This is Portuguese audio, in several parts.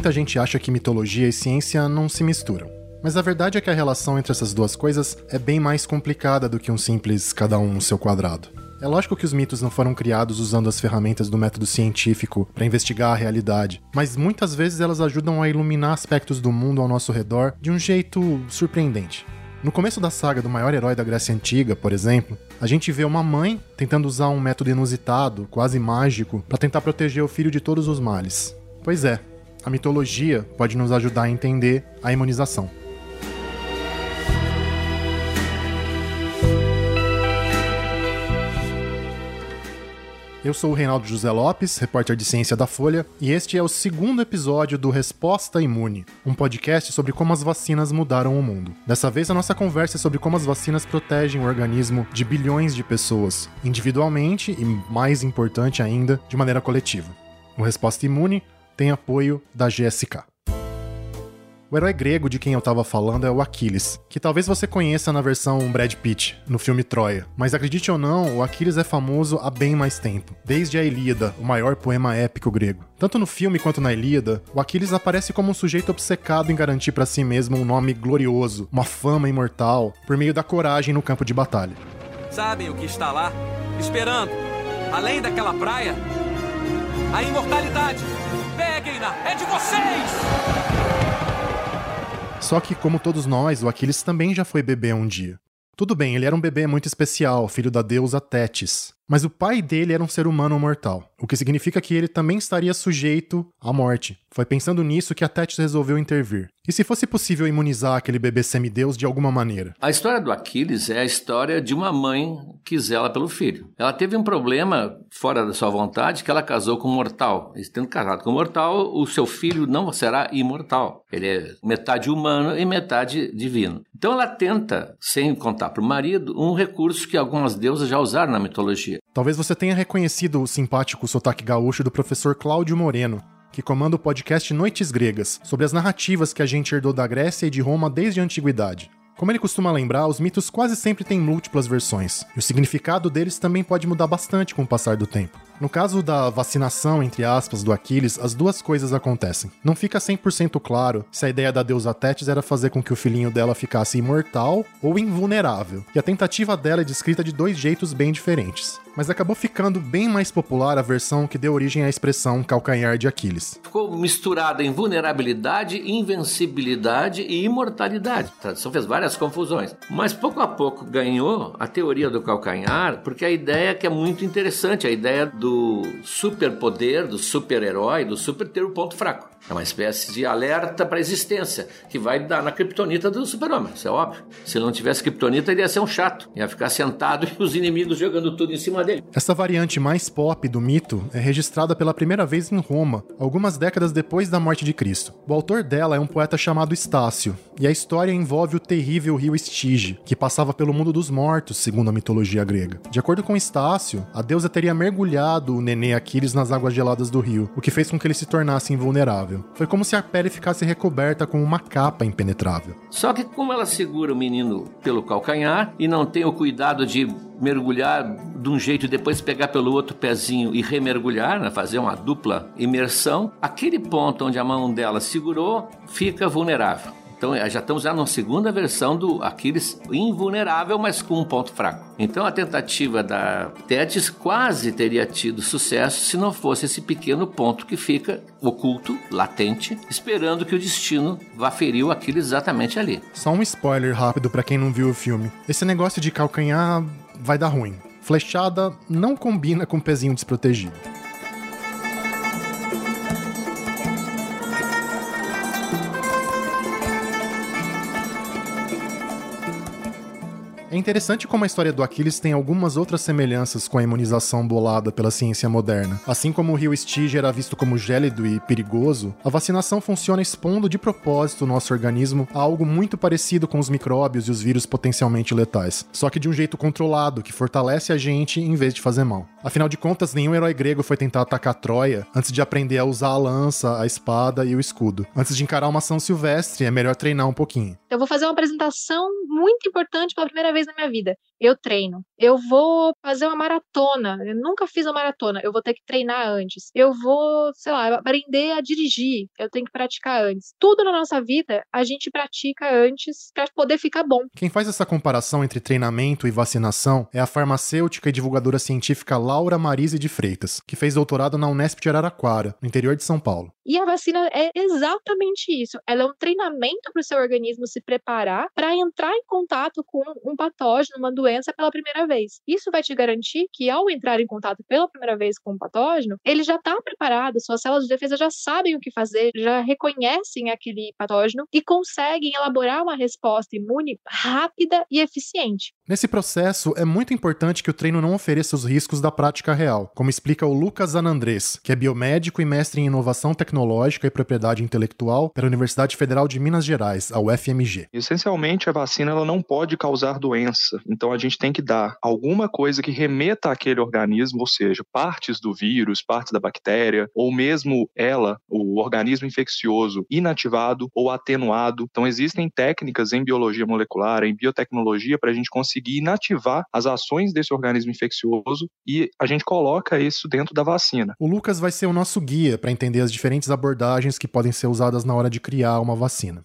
muita gente acha que mitologia e ciência não se misturam. Mas a verdade é que a relação entre essas duas coisas é bem mais complicada do que um simples cada um no seu quadrado. É lógico que os mitos não foram criados usando as ferramentas do método científico para investigar a realidade, mas muitas vezes elas ajudam a iluminar aspectos do mundo ao nosso redor de um jeito surpreendente. No começo da saga do maior herói da Grécia Antiga, por exemplo, a gente vê uma mãe tentando usar um método inusitado, quase mágico, para tentar proteger o filho de todos os males. Pois é, a mitologia pode nos ajudar a entender a imunização. Eu sou o Reinaldo José Lopes, repórter de ciência da Folha, e este é o segundo episódio do Resposta Imune, um podcast sobre como as vacinas mudaram o mundo. Dessa vez a nossa conversa é sobre como as vacinas protegem o organismo de bilhões de pessoas, individualmente e, mais importante ainda, de maneira coletiva. O Resposta Imune tem apoio da GSK. O herói grego de quem eu tava falando é o Aquiles, que talvez você conheça na versão Brad Pitt, no filme Troia. Mas acredite ou não, o Aquiles é famoso há bem mais tempo, desde a Ilíada, o maior poema épico grego. Tanto no filme quanto na Ilíada, o Aquiles aparece como um sujeito obcecado em garantir para si mesmo um nome glorioso, uma fama imortal, por meio da coragem no campo de batalha. Sabem o que está lá, esperando, além daquela praia? A imortalidade! Peguem-na! É de vocês! Só que, como todos nós, o Aquiles também já foi bebê um dia. Tudo bem, ele era um bebê muito especial, filho da deusa Tétis. Mas o pai dele era um ser humano mortal, o que significa que ele também estaria sujeito à morte. Foi pensando nisso que a Tétis resolveu intervir. E se fosse possível imunizar aquele bebê semideus de alguma maneira? A história do Aquiles é a história de uma mãe que zela pelo filho. Ela teve um problema fora da sua vontade que ela casou com um mortal. E tendo casado com um mortal, o seu filho não será imortal. Ele é metade humano e metade divino. Então ela tenta, sem contar para o marido, um recurso que algumas deusas já usaram na mitologia. Talvez você tenha reconhecido o simpático sotaque gaúcho do professor Cláudio Moreno, que comanda o podcast Noites Gregas, sobre as narrativas que a gente herdou da Grécia e de Roma desde a antiguidade. Como ele costuma lembrar, os mitos quase sempre têm múltiplas versões, e o significado deles também pode mudar bastante com o passar do tempo. No caso da vacinação, entre aspas, do Aquiles, as duas coisas acontecem. Não fica 100% claro se a ideia da deusa Tétis era fazer com que o filhinho dela ficasse imortal ou invulnerável, e a tentativa dela é descrita de dois jeitos bem diferentes mas acabou ficando bem mais popular a versão que deu origem à expressão calcanhar de Aquiles. Ficou misturada em vulnerabilidade, invencibilidade e imortalidade. A tradução fez várias confusões, mas pouco a pouco ganhou a teoria do calcanhar, porque a ideia que é muito interessante, a ideia do superpoder, do super-herói, do super ter o ponto fraco. É uma espécie de alerta para a existência, que vai dar na criptonita do super-homem, isso é óbvio. Se ele não tivesse criptonita, ele ia ser um chato, ia ficar sentado e os inimigos jogando tudo em cima dele. Essa variante mais pop do mito é registrada pela primeira vez em Roma, algumas décadas depois da morte de Cristo. O autor dela é um poeta chamado Estácio, e a história envolve o terrível rio Estige, que passava pelo mundo dos mortos, segundo a mitologia grega. De acordo com Estácio, a deusa teria mergulhado o nenê Aquiles nas águas geladas do rio, o que fez com que ele se tornasse invulnerável. Foi como se a pele ficasse recoberta com uma capa impenetrável. Só que como ela segura o menino pelo calcanhar e não tem o cuidado de mergulhar de um jeito e depois pegar pelo outro pezinho e remergulhar, né, fazer uma dupla imersão, aquele ponto onde a mão dela segurou fica vulnerável. Então já estamos já na segunda versão do Aquiles invulnerável, mas com um ponto fraco. Então a tentativa da Tétis quase teria tido sucesso se não fosse esse pequeno ponto que fica oculto, latente, esperando que o destino vá ferir o Aquiles exatamente ali. Só um spoiler rápido para quem não viu o filme. Esse negócio de calcanhar vai dar ruim. Flechada não combina com pezinho desprotegido. Interessante como a história do Aquiles tem algumas outras semelhanças com a imunização bolada pela ciência moderna. Assim como o rio Estige era visto como gélido e perigoso, a vacinação funciona expondo de propósito o nosso organismo a algo muito parecido com os micróbios e os vírus potencialmente letais, só que de um jeito controlado, que fortalece a gente em vez de fazer mal. Afinal de contas, nenhum herói grego foi tentar atacar Troia antes de aprender a usar a lança, a espada e o escudo. Antes de encarar uma ação silvestre, é melhor treinar um pouquinho. Eu vou fazer uma apresentação muito importante pela primeira vez na minha vida. Eu treino. Eu vou fazer uma maratona. Eu nunca fiz uma maratona. Eu vou ter que treinar antes. Eu vou, sei lá, aprender a dirigir. Eu tenho que praticar antes. Tudo na nossa vida a gente pratica antes para poder ficar bom. Quem faz essa comparação entre treinamento e vacinação é a farmacêutica e divulgadora científica Laura Marise de Freitas, que fez doutorado na Unesp de Araraquara, no interior de São Paulo. E a vacina é exatamente isso. Ela é um treinamento para o seu organismo se preparar para entrar em contato com um patógeno, uma doença pela primeira vez. Isso vai te garantir que ao entrar em contato pela primeira vez com o patógeno, ele já está preparado, suas células de defesa já sabem o que fazer, já reconhecem aquele patógeno e conseguem elaborar uma resposta imune rápida e eficiente. Nesse processo, é muito importante que o treino não ofereça os riscos da prática real, como explica o Lucas Anandrés, que é biomédico e mestre em inovação tecnológica e propriedade intelectual pela Universidade Federal de Minas Gerais, a UFMG. Essencialmente, a vacina ela não pode causar doença, então a gente tem que dar alguma coisa que remeta àquele organismo, ou seja, partes do vírus, partes da bactéria, ou mesmo ela, o organismo infeccioso, inativado ou atenuado. Então, existem técnicas em biologia molecular, em biotecnologia, para a gente conseguir inativar as ações desse organismo infeccioso e a gente coloca isso dentro da vacina. O Lucas vai ser o nosso guia para entender as diferentes abordagens que podem ser usadas na hora de criar uma vacina.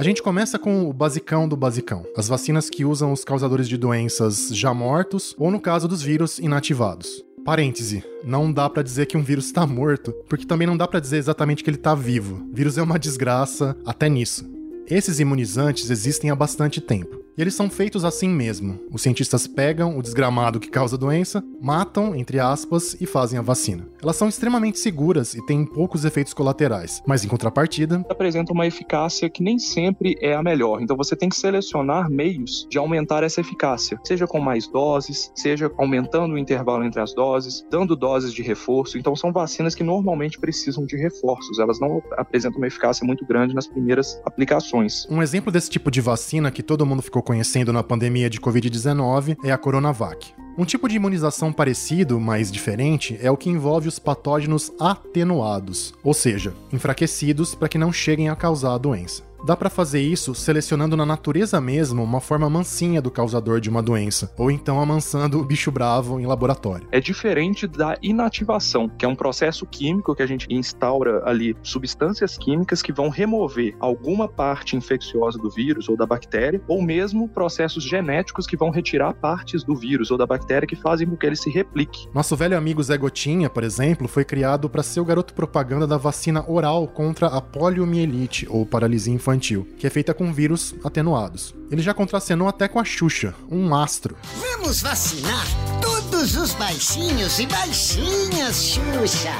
A gente começa com o basicão do basicão, as vacinas que usam os causadores de doenças já mortos ou no caso dos vírus inativados. Parêntese, não dá para dizer que um vírus está morto, porque também não dá para dizer exatamente que ele está vivo. Vírus é uma desgraça até nisso. Esses imunizantes existem há bastante tempo. E eles são feitos assim mesmo. Os cientistas pegam o desgramado que causa a doença, matam, entre aspas, e fazem a vacina. Elas são extremamente seguras e têm poucos efeitos colaterais, mas em contrapartida. apresentam uma eficácia que nem sempre é a melhor. Então você tem que selecionar meios de aumentar essa eficácia, seja com mais doses, seja aumentando o intervalo entre as doses, dando doses de reforço. Então são vacinas que normalmente precisam de reforços, elas não apresentam uma eficácia muito grande nas primeiras aplicações. Um exemplo desse tipo de vacina que todo mundo ficou conhecendo na pandemia de Covid-19 é a Coronavac. Um tipo de imunização parecido, mas diferente, é o que envolve os patógenos atenuados, ou seja, enfraquecidos para que não cheguem a causar a doença. Dá para fazer isso selecionando na natureza mesmo uma forma mansinha do causador de uma doença, ou então amansando o bicho bravo em laboratório. É diferente da inativação, que é um processo químico que a gente instaura ali substâncias químicas que vão remover alguma parte infecciosa do vírus ou da bactéria, ou mesmo processos genéticos que vão retirar partes do vírus ou da bactéria que fazem com que ele se replique. Nosso velho amigo Zé Gotinha, por exemplo, foi criado para ser o garoto propaganda da vacina oral contra a poliomielite ou paralisia infantil infantil, que é feita com vírus atenuados. Ele já contracenou até com a Xuxa, um astro. Vamos vacinar todos os baixinhos e baixinhas, Xuxa!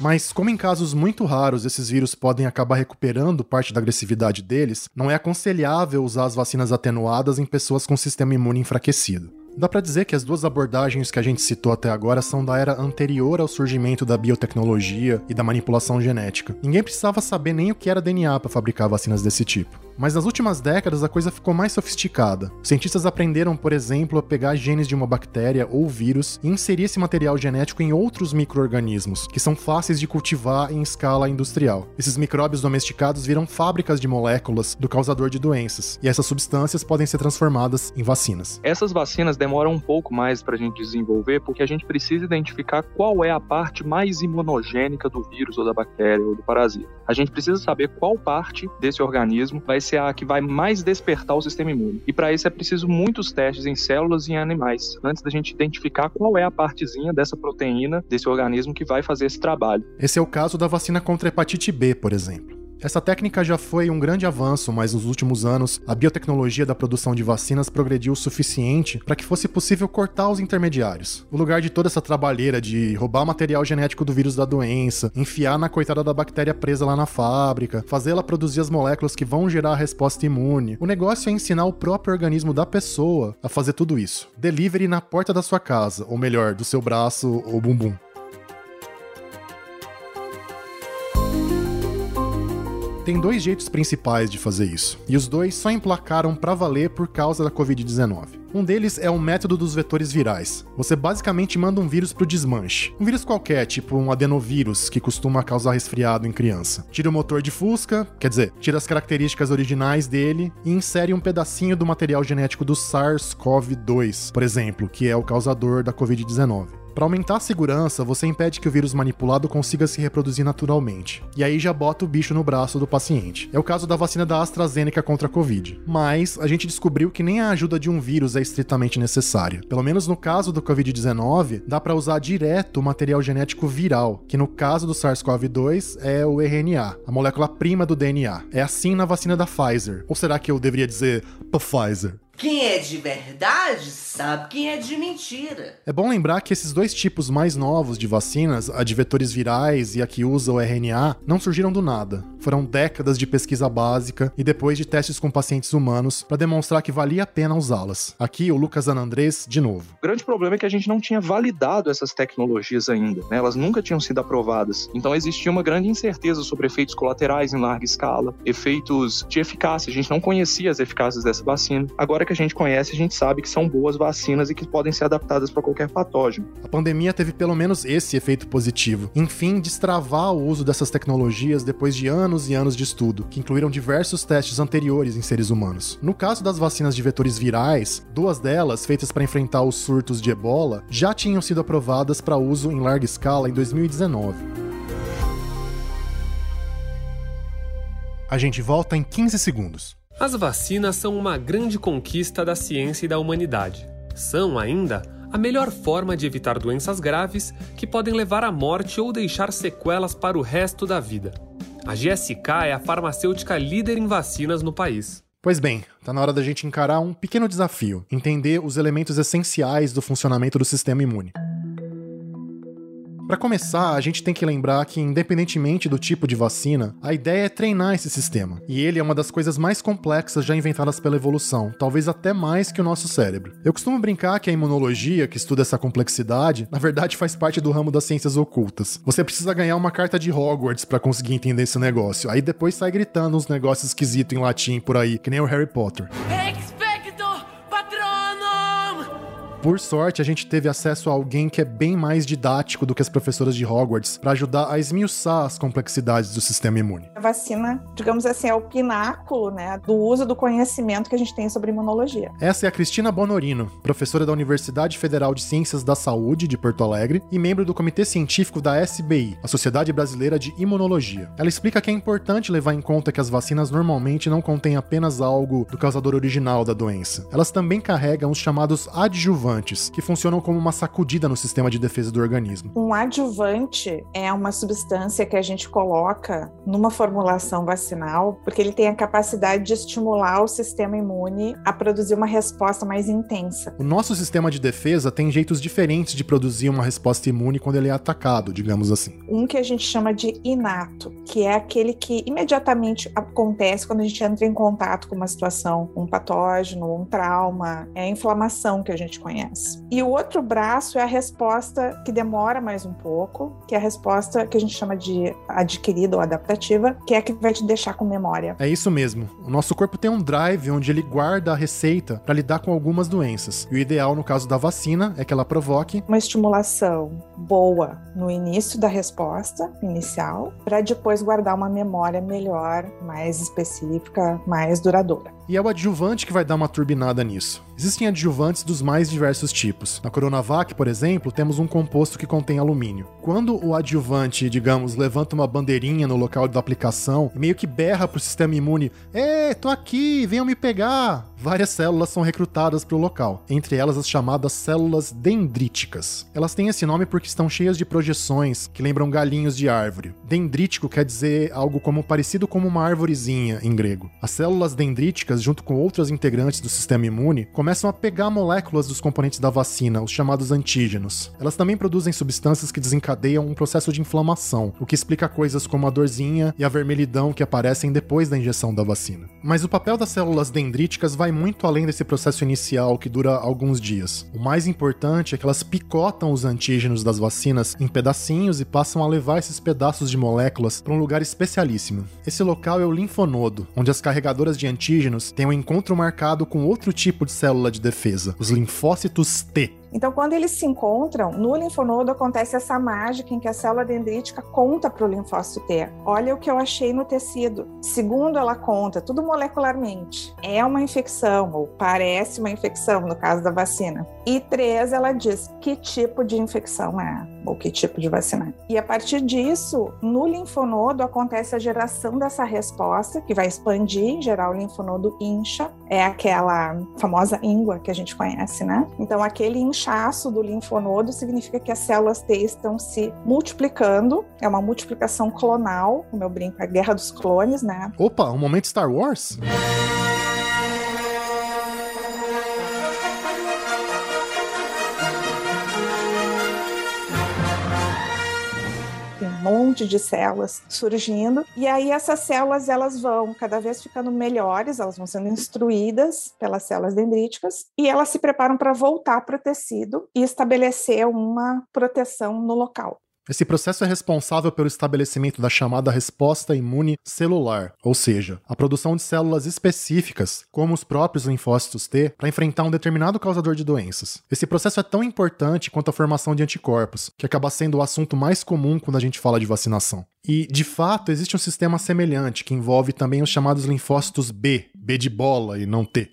Mas, como em casos muito raros esses vírus podem acabar recuperando parte da agressividade deles, não é aconselhável usar as vacinas atenuadas em pessoas com sistema imune enfraquecido. Dá para dizer que as duas abordagens que a gente citou até agora são da era anterior ao surgimento da biotecnologia e da manipulação genética. Ninguém precisava saber nem o que era DNA para fabricar vacinas desse tipo. Mas nas últimas décadas a coisa ficou mais sofisticada. Cientistas aprenderam, por exemplo, a pegar genes de uma bactéria ou vírus e inserir esse material genético em outros micro-organismos, que são fáceis de cultivar em escala industrial. Esses micróbios domesticados viram fábricas de moléculas do causador de doenças, e essas substâncias podem ser transformadas em vacinas. Essas vacinas demoram um pouco mais para a gente desenvolver, porque a gente precisa identificar qual é a parte mais imunogênica do vírus ou da bactéria ou do parasita. A gente precisa saber qual parte desse organismo vai ser a que vai mais despertar o sistema imune. E para isso é preciso muitos testes em células e em animais, antes da gente identificar qual é a partezinha dessa proteína desse organismo que vai fazer esse trabalho. Esse é o caso da vacina contra hepatite B, por exemplo. Essa técnica já foi um grande avanço, mas nos últimos anos a biotecnologia da produção de vacinas progrediu o suficiente para que fosse possível cortar os intermediários. O lugar de toda essa trabalheira de roubar material genético do vírus da doença, enfiar na coitada da bactéria presa lá na fábrica, fazer ela produzir as moléculas que vão gerar a resposta imune. O negócio é ensinar o próprio organismo da pessoa a fazer tudo isso. Delivery na porta da sua casa, ou melhor, do seu braço ou bumbum. Tem dois jeitos principais de fazer isso, e os dois só emplacaram para valer por causa da Covid-19. Um deles é o método dos vetores virais. Você basicamente manda um vírus pro desmanche. Um vírus qualquer, tipo um adenovírus, que costuma causar resfriado em criança. Tira o motor de Fusca, quer dizer, tira as características originais dele e insere um pedacinho do material genético do SARS-CoV-2, por exemplo, que é o causador da Covid-19. Para aumentar a segurança, você impede que o vírus manipulado consiga se reproduzir naturalmente. E aí já bota o bicho no braço do paciente. É o caso da vacina da AstraZeneca contra a Covid. Mas a gente descobriu que nem a ajuda de um vírus é estritamente necessária. Pelo menos no caso do Covid-19, dá para usar direto o material genético viral, que no caso do SARS-CoV-2 é o RNA, a molécula prima do DNA. É assim na vacina da Pfizer. Ou será que eu deveria dizer Pfizer? Quem é de verdade sabe quem é de mentira. É bom lembrar que esses dois tipos mais novos de vacinas, a de vetores virais e a que usa o RNA, não surgiram do nada. Foram décadas de pesquisa básica e depois de testes com pacientes humanos para demonstrar que valia a pena usá-las. Aqui o Lucas Anandrés de novo. O grande problema é que a gente não tinha validado essas tecnologias ainda, né? elas nunca tinham sido aprovadas. Então existia uma grande incerteza sobre efeitos colaterais em larga escala, efeitos de eficácia. A gente não conhecia as eficácias dessa vacina. Agora que a gente conhece, a gente sabe que são boas vacinas e que podem ser adaptadas para qualquer patógeno. A pandemia teve pelo menos esse efeito positivo. Enfim, destravar o uso dessas tecnologias depois de anos e anos de estudo, que incluíram diversos testes anteriores em seres humanos. No caso das vacinas de vetores virais, duas delas, feitas para enfrentar os surtos de ebola, já tinham sido aprovadas para uso em larga escala em 2019. A gente volta em 15 segundos. As vacinas são uma grande conquista da ciência e da humanidade. São, ainda, a melhor forma de evitar doenças graves que podem levar à morte ou deixar sequelas para o resto da vida. A GSK é a farmacêutica líder em vacinas no país. Pois bem, tá na hora da gente encarar um pequeno desafio: entender os elementos essenciais do funcionamento do sistema imune. Para começar, a gente tem que lembrar que, independentemente do tipo de vacina, a ideia é treinar esse sistema. E ele é uma das coisas mais complexas já inventadas pela evolução, talvez até mais que o nosso cérebro. Eu costumo brincar que a imunologia, que estuda essa complexidade, na verdade faz parte do ramo das ciências ocultas. Você precisa ganhar uma carta de Hogwarts para conseguir entender esse negócio. Aí depois sai gritando uns negócios esquisitos em latim por aí, que nem o Harry Potter. Por sorte, a gente teve acesso a alguém que é bem mais didático do que as professoras de Hogwarts para ajudar a esmiuçar as complexidades do sistema imune. A vacina, digamos assim, é o pináculo né, do uso do conhecimento que a gente tem sobre imunologia. Essa é a Cristina Bonorino, professora da Universidade Federal de Ciências da Saúde de Porto Alegre e membro do Comitê Científico da SBI, a Sociedade Brasileira de Imunologia. Ela explica que é importante levar em conta que as vacinas normalmente não contêm apenas algo do causador original da doença. Elas também carregam os chamados adjuvantes adjuvantes, que funcionam como uma sacudida no sistema de defesa do organismo. Um adjuvante é uma substância que a gente coloca numa formulação vacinal, porque ele tem a capacidade de estimular o sistema imune a produzir uma resposta mais intensa. O nosso sistema de defesa tem jeitos diferentes de produzir uma resposta imune quando ele é atacado, digamos assim. Um que a gente chama de inato, que é aquele que imediatamente acontece quando a gente entra em contato com uma situação, um patógeno, um trauma, é a inflamação que a gente conhece conhece. E o outro braço é a resposta que demora mais um pouco, que é a resposta que a gente chama de adquirida ou adaptativa, que é a que vai te deixar com memória. É isso mesmo. O nosso corpo tem um drive onde ele guarda a receita para lidar com algumas doenças. E o ideal no caso da vacina é que ela provoque uma estimulação boa no início da resposta inicial, para depois guardar uma memória melhor, mais específica, mais duradoura. E é o adjuvante que vai dar uma turbinada nisso. Existem adjuvantes dos mais diversos tipos. Na Coronavac, por exemplo, temos um composto que contém alumínio. Quando o adjuvante, digamos, levanta uma bandeirinha no local da aplicação e meio que berra pro sistema imune: "Ê, tô aqui, venham me pegar!" Várias células são recrutadas para o local, entre elas as chamadas células dendríticas. Elas têm esse nome porque estão cheias de projeções que lembram galinhos de árvore. Dendrítico quer dizer algo como parecido com uma árvorezinha em grego. As células dendríticas, junto com outras integrantes do sistema imune, começam a pegar moléculas dos componentes da vacina, os chamados antígenos. Elas também produzem substâncias que desencadeiam um processo de inflamação, o que explica coisas como a dorzinha e a vermelhidão que aparecem depois da injeção da vacina. Mas o papel das células dendríticas vai muito além desse processo inicial que dura alguns dias. O mais importante é que elas picotam os antígenos das vacinas em pedacinhos e passam a levar esses pedaços de moléculas para um lugar especialíssimo. Esse local é o linfonodo, onde as carregadoras de antígenos têm um encontro marcado com outro tipo de célula de defesa, os linfócitos T. Então, quando eles se encontram, no linfonodo acontece essa mágica em que a célula dendrítica conta para o linfócito T. Olha o que eu achei no tecido. Segundo ela conta, tudo molecularmente, é uma infecção, ou parece uma infecção, no caso da vacina. E três, ela diz que tipo de infecção é, ou que tipo de vacina. E a partir disso, no linfonodo acontece a geração dessa resposta, que vai expandir, em geral o linfonodo incha, é aquela famosa íngua que a gente conhece, né? Então, aquele inchaço do linfonodo significa que as células T estão se multiplicando, é uma multiplicação clonal, como eu brinco, é a guerra dos clones, né? Opa, um momento Star Wars? Monte de células surgindo e aí essas células elas vão cada vez ficando melhores, elas vão sendo instruídas pelas células dendríticas e elas se preparam para voltar para o tecido e estabelecer uma proteção no local. Esse processo é responsável pelo estabelecimento da chamada resposta imune celular, ou seja, a produção de células específicas, como os próprios linfócitos T, para enfrentar um determinado causador de doenças. Esse processo é tão importante quanto a formação de anticorpos, que acaba sendo o assunto mais comum quando a gente fala de vacinação. E, de fato, existe um sistema semelhante que envolve também os chamados linfócitos B, B de bola e não T.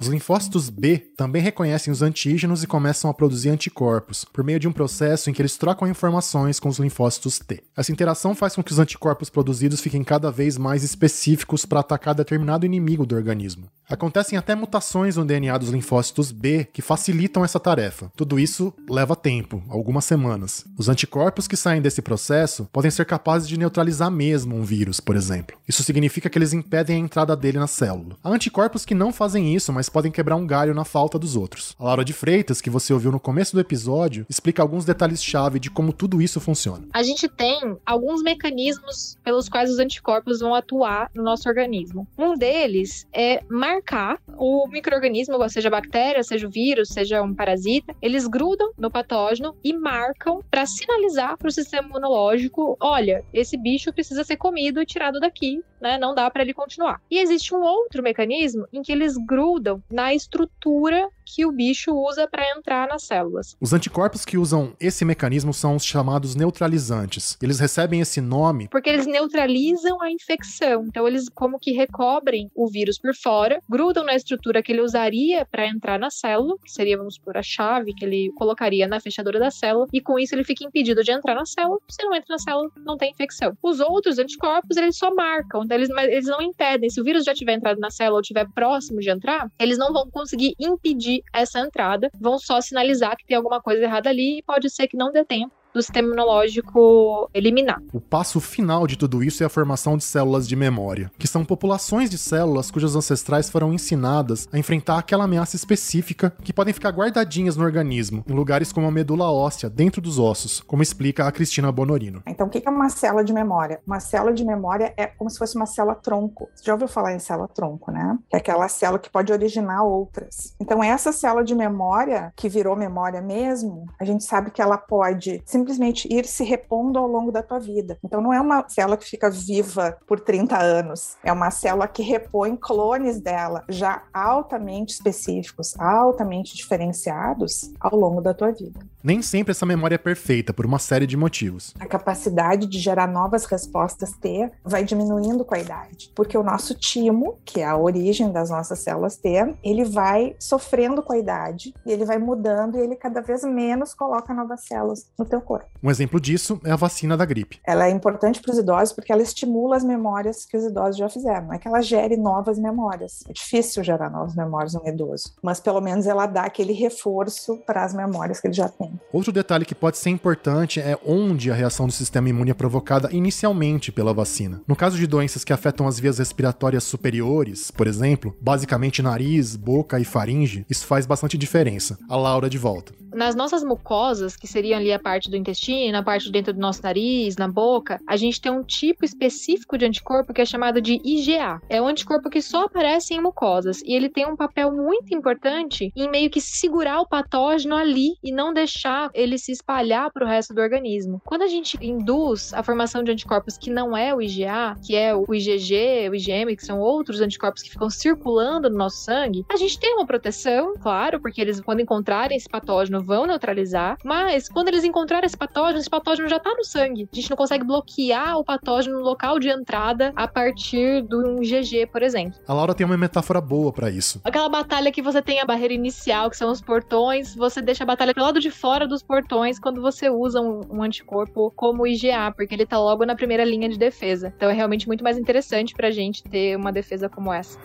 Os linfócitos B também reconhecem os antígenos e começam a produzir anticorpos, por meio de um processo em que eles trocam informações com os linfócitos T. Essa interação faz com que os anticorpos produzidos fiquem cada vez mais específicos para atacar determinado inimigo do organismo. Acontecem até mutações no DNA dos linfócitos B que facilitam essa tarefa. Tudo isso leva tempo, algumas semanas. Os anticorpos que saem desse processo podem ser capazes de neutralizar mesmo um vírus, por exemplo. Isso significa que eles impedem a entrada dele na célula. Há anticorpos que não fazem isso, mas podem quebrar um galho na falta dos outros. A Laura de Freitas, que você ouviu no começo do episódio, explica alguns detalhes-chave de como tudo isso funciona. A gente tem alguns mecanismos pelos quais os anticorpos vão atuar no nosso organismo. Um deles é marcar o microorganismo, seja bactéria, seja o vírus, seja um parasita, eles grudam no patógeno e marcam para sinalizar para o sistema imunológico: olha, esse bicho precisa ser comido e tirado daqui, né? Não dá para ele continuar. E existe um outro mecanismo em que eles grudam na estrutura que o bicho usa para entrar nas células. Os anticorpos que usam esse mecanismo são os chamados neutralizantes. Eles recebem esse nome porque eles neutralizam a infecção. Então eles como que recobrem o vírus por fora, grudam na estrutura que ele usaria para entrar na célula, que seria vamos supor a chave que ele colocaria na fechadura da célula, e com isso ele fica impedido de entrar na célula. Se não entra na célula, não tem infecção. Os outros anticorpos eles só marcam, então eles, eles não impedem. Se o vírus já tiver entrado na célula ou estiver próximo de entrar, eles não vão conseguir impedir essa entrada, vão só sinalizar que tem alguma coisa errada ali e pode ser que não dê tempo do sistema imunológico eliminar. O passo final de tudo isso é a formação de células de memória, que são populações de células cujas ancestrais foram ensinadas a enfrentar aquela ameaça específica que podem ficar guardadinhas no organismo, em lugares como a medula óssea, dentro dos ossos, como explica a Cristina Bonorino. Então, o que é uma célula de memória? Uma célula de memória é como se fosse uma célula tronco. Você já ouviu falar em célula tronco, né? Que é aquela célula que pode originar outras. Então, essa célula de memória, que virou memória mesmo, a gente sabe que ela pode se simplesmente ir se repondo ao longo da tua vida. Então não é uma célula que fica viva por 30 anos, é uma célula que repõe clones dela já altamente específicos, altamente diferenciados ao longo da tua vida. Nem sempre essa memória é perfeita por uma série de motivos. A capacidade de gerar novas respostas T vai diminuindo com a idade, porque o nosso timo, que é a origem das nossas células T, ele vai sofrendo com a idade e ele vai mudando e ele cada vez menos coloca novas células no teu corpo. Um exemplo disso é a vacina da gripe. Ela é importante para os idosos porque ela estimula as memórias que os idosos já fizeram. Não é que ela gere novas memórias. É difícil gerar novas memórias num idoso, mas pelo menos ela dá aquele reforço para as memórias que ele já tem. Outro detalhe que pode ser importante é onde a reação do sistema imune é provocada inicialmente pela vacina. No caso de doenças que afetam as vias respiratórias superiores, por exemplo, basicamente nariz, boca e faringe, isso faz bastante diferença. A Laura de volta. Nas nossas mucosas, que seriam ali a parte do intestino, a parte de dentro do nosso nariz, na boca, a gente tem um tipo específico de anticorpo que é chamado de IgA. É um anticorpo que só aparece em mucosas e ele tem um papel muito importante em meio que segurar o patógeno ali e não deixar ele se espalhar para o resto do organismo. Quando a gente induz a formação de anticorpos que não é o IgA, que é o IgG, o IgM, que são outros anticorpos que ficam circulando no nosso sangue, a gente tem uma proteção, claro, porque eles quando encontrarem esse patógeno vão neutralizar, mas quando eles encontrarem esse patógeno, esse patógeno já está no sangue. A gente não consegue bloquear o patógeno no local de entrada a partir do um IgG, por exemplo. A Laura tem uma metáfora boa para isso. Aquela batalha que você tem a barreira inicial, que são os portões, você deixa a batalha pro lado de fora dos portões quando você usa um, um anticorpo como IgA, porque ele tá logo na primeira linha de defesa. Então é realmente muito mais interessante pra gente ter uma defesa como essa.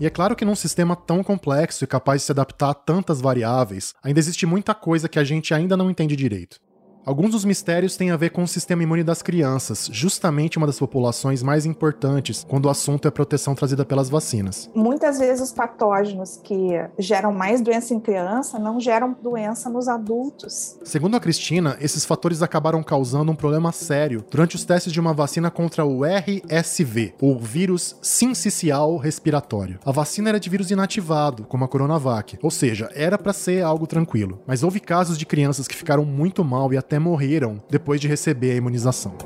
E é claro que num sistema tão complexo e capaz de se adaptar a tantas variáveis, ainda existe muita coisa que a gente ainda não entende direito. Alguns dos mistérios têm a ver com o sistema imune das crianças, justamente uma das populações mais importantes quando o assunto é proteção trazida pelas vacinas. Muitas vezes os patógenos que geram mais doença em criança não geram doença nos adultos. Segundo a Cristina, esses fatores acabaram causando um problema sério durante os testes de uma vacina contra o RSV, ou vírus sincicial respiratório. A vacina era de vírus inativado, como a Coronavac, ou seja, era para ser algo tranquilo. Mas houve casos de crianças que ficaram muito mal e até morreram depois de receber a imunização.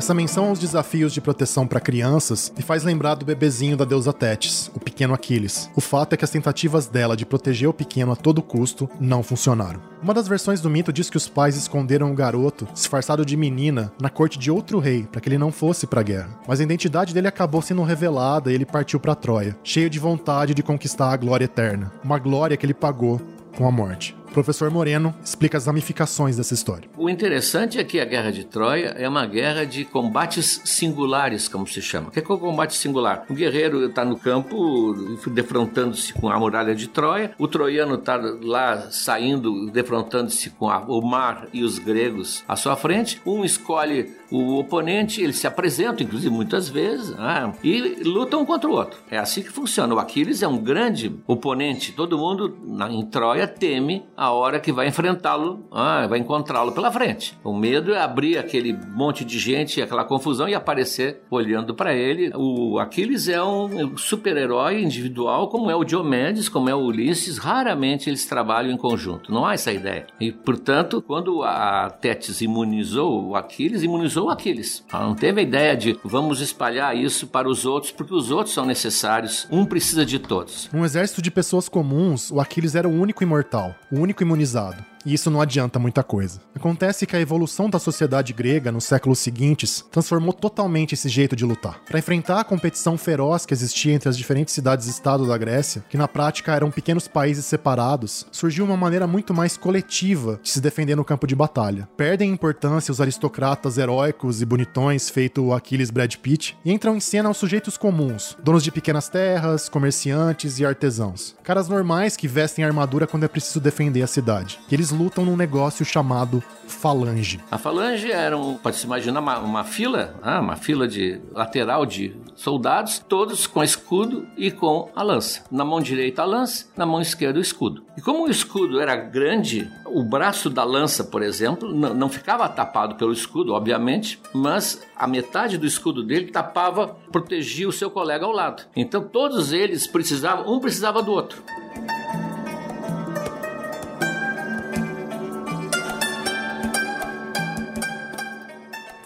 Essa menção aos desafios de proteção para crianças me faz lembrar do bebezinho da deusa Tétis, o pequeno Aquiles. O fato é que as tentativas dela de proteger o pequeno a todo custo não funcionaram. Uma das versões do mito diz que os pais esconderam o garoto, disfarçado de menina, na corte de outro rei, para que ele não fosse para a guerra. Mas a identidade dele acabou sendo revelada e ele partiu para Troia, cheio de vontade de conquistar a glória eterna. Uma glória que ele pagou com a morte. O professor Moreno explica as ramificações dessa história. O interessante é que a Guerra de Troia é uma guerra de combates singulares, como se chama. O que é, é o combate singular? O guerreiro está no campo defrontando-se com a muralha de Troia, o troiano está lá saindo, defrontando-se com a, o mar e os gregos à sua frente. Um escolhe o oponente, eles se apresentam, inclusive muitas vezes, ah, e lutam um contra o outro. É assim que funciona. O Aquiles é um grande oponente. Todo mundo na, em Troia teme a hora que vai enfrentá-lo, ah, vai encontrá-lo pela frente. O medo é abrir aquele monte de gente, aquela confusão e aparecer olhando para ele. O Aquiles é um super-herói individual, como é o Diomedes, como é o Ulisses. Raramente eles trabalham em conjunto. Não há essa ideia. E, portanto, quando a Tétis imunizou o Aquiles, imunizou o Aquiles. Ela não teve a ideia de vamos espalhar isso para os outros, porque os outros são necessários. Um precisa de todos. Um exército de pessoas comuns, o Aquiles era o único imortal, o único único imunizado e isso não adianta muita coisa. Acontece que a evolução da sociedade grega nos séculos seguintes transformou totalmente esse jeito de lutar. Para enfrentar a competição feroz que existia entre as diferentes cidades-estado da Grécia, que na prática eram pequenos países separados, surgiu uma maneira muito mais coletiva de se defender no campo de batalha. Perdem importância os aristocratas heróicos e bonitões, feito o Aquiles Brad Pitt, e entram em cena os sujeitos comuns, donos de pequenas terras, comerciantes e artesãos. Caras normais que vestem armadura quando é preciso defender a cidade. E eles lutam num negócio chamado falange. A falange era, um, pode se imaginar, uma, uma fila, ah, uma fila de lateral de soldados, todos com escudo e com a lança. Na mão direita a lança, na mão esquerda o escudo. E como o escudo era grande, o braço da lança, por exemplo, não ficava tapado pelo escudo, obviamente, mas a metade do escudo dele tapava, protegia o seu colega ao lado. Então todos eles precisavam, um precisava do outro.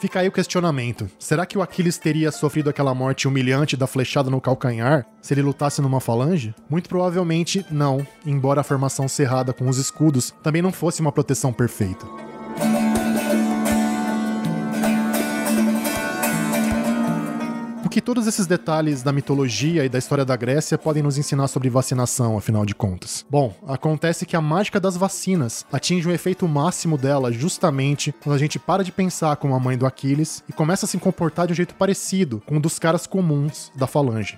Fica aí o questionamento: será que o Aquiles teria sofrido aquela morte humilhante da flechada no calcanhar se ele lutasse numa falange? Muito provavelmente não, embora a formação cerrada com os escudos também não fosse uma proteção perfeita. Que todos esses detalhes da mitologia e da história da Grécia podem nos ensinar sobre vacinação, afinal de contas? Bom, acontece que a mágica das vacinas atinge o efeito máximo dela justamente quando a gente para de pensar como a mãe do Aquiles e começa a se comportar de um jeito parecido com um dos caras comuns da falange.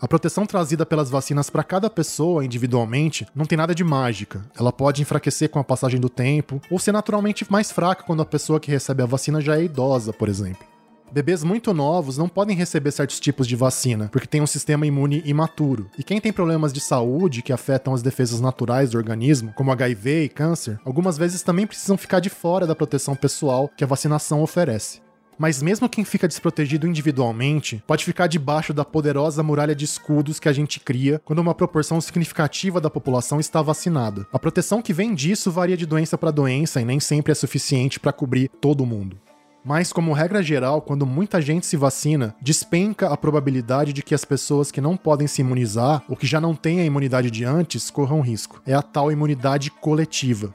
A proteção trazida pelas vacinas para cada pessoa individualmente não tem nada de mágica. Ela pode enfraquecer com a passagem do tempo ou ser naturalmente mais fraca quando a pessoa que recebe a vacina já é idosa, por exemplo. Bebês muito novos não podem receber certos tipos de vacina, porque tem um sistema imune imaturo. E quem tem problemas de saúde que afetam as defesas naturais do organismo, como HIV e câncer, algumas vezes também precisam ficar de fora da proteção pessoal que a vacinação oferece. Mas mesmo quem fica desprotegido individualmente pode ficar debaixo da poderosa muralha de escudos que a gente cria quando uma proporção significativa da população está vacinada. A proteção que vem disso varia de doença para doença e nem sempre é suficiente para cobrir todo mundo. Mas, como regra geral, quando muita gente se vacina, despenca a probabilidade de que as pessoas que não podem se imunizar ou que já não têm a imunidade de antes corram risco. É a tal imunidade coletiva.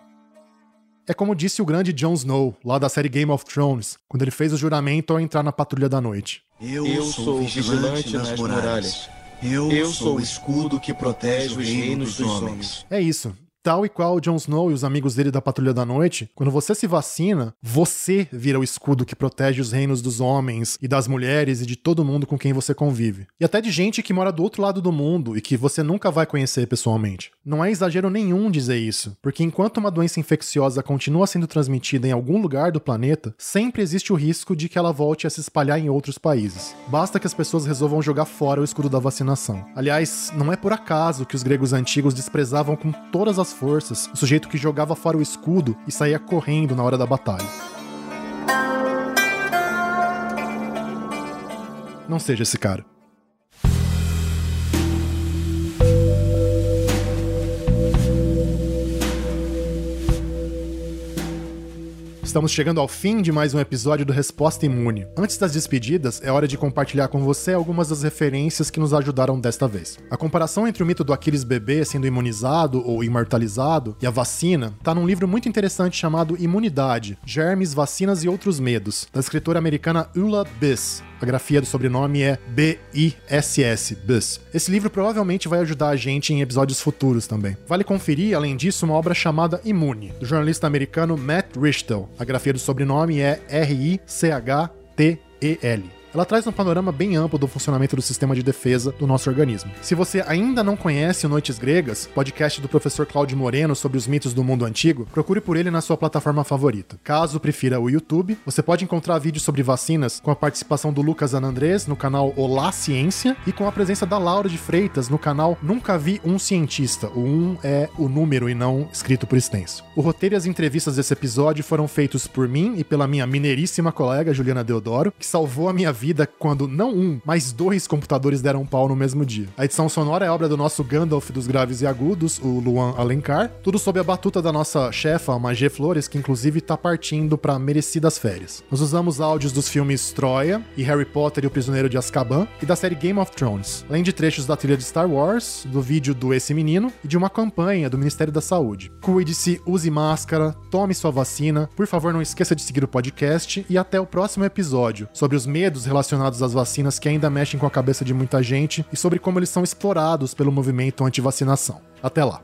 É como disse o grande Jon Snow, lá da série Game of Thrones, quando ele fez o juramento ao entrar na Patrulha da Noite. Eu, Eu sou o vigilante das muralhas. Eu, Eu sou o escudo que protege os reinos dos homens. É isso. Tal e qual o Jon Snow e os amigos dele da Patrulha da Noite, quando você se vacina, você vira o escudo que protege os reinos dos homens e das mulheres e de todo mundo com quem você convive. E até de gente que mora do outro lado do mundo e que você nunca vai conhecer pessoalmente. Não é exagero nenhum dizer isso, porque enquanto uma doença infecciosa continua sendo transmitida em algum lugar do planeta, sempre existe o risco de que ela volte a se espalhar em outros países. Basta que as pessoas resolvam jogar fora o escudo da vacinação. Aliás, não é por acaso que os gregos antigos desprezavam com todas as forças, o sujeito que jogava fora o escudo e saía correndo na hora da batalha. Não seja esse cara. Estamos chegando ao fim de mais um episódio do Resposta Imune. Antes das despedidas, é hora de compartilhar com você algumas das referências que nos ajudaram desta vez. A comparação entre o mito do Aquiles bebê sendo imunizado ou imortalizado e a vacina está num livro muito interessante chamado Imunidade: Germes, Vacinas e Outros Medos, da escritora americana Ulla Biss. A grafia do sobrenome é B-I-S-S, Biss. Esse livro provavelmente vai ajudar a gente em episódios futuros também. Vale conferir, além disso, uma obra chamada Imune, do jornalista americano Matt Richtel. A grafia do sobrenome é R-I-C-H-T-E-L. Ela traz um panorama bem amplo do funcionamento do sistema de defesa do nosso organismo. Se você ainda não conhece Noites Gregas, podcast do professor Cláudio Moreno sobre os mitos do mundo antigo, procure por ele na sua plataforma favorita. Caso prefira o YouTube, você pode encontrar vídeos sobre vacinas com a participação do Lucas Anandrés no canal Olá Ciência e com a presença da Laura de Freitas no canal Nunca Vi um Cientista. O um é o número e não escrito por extenso. O roteiro e as entrevistas desse episódio foram feitos por mim e pela minha mineiríssima colega Juliana Deodoro, que salvou a minha vida quando não um, mas dois computadores deram um pau no mesmo dia. A edição sonora é obra do nosso Gandalf dos Graves e Agudos, o Luan Alencar, tudo sob a batuta da nossa chefa, a Magê Flores, que inclusive tá partindo para merecidas férias. Nós usamos áudios dos filmes Troia e Harry Potter e o Prisioneiro de Azkaban e da série Game of Thrones, além de trechos da trilha de Star Wars, do vídeo do Esse Menino e de uma campanha do Ministério da Saúde. Cuide-se, use máscara, tome sua vacina, por favor não esqueça de seguir o podcast e até o próximo episódio sobre os medos relacionados às vacinas que ainda mexem com a cabeça de muita gente e sobre como eles são explorados pelo movimento anti-vacinação. Até lá!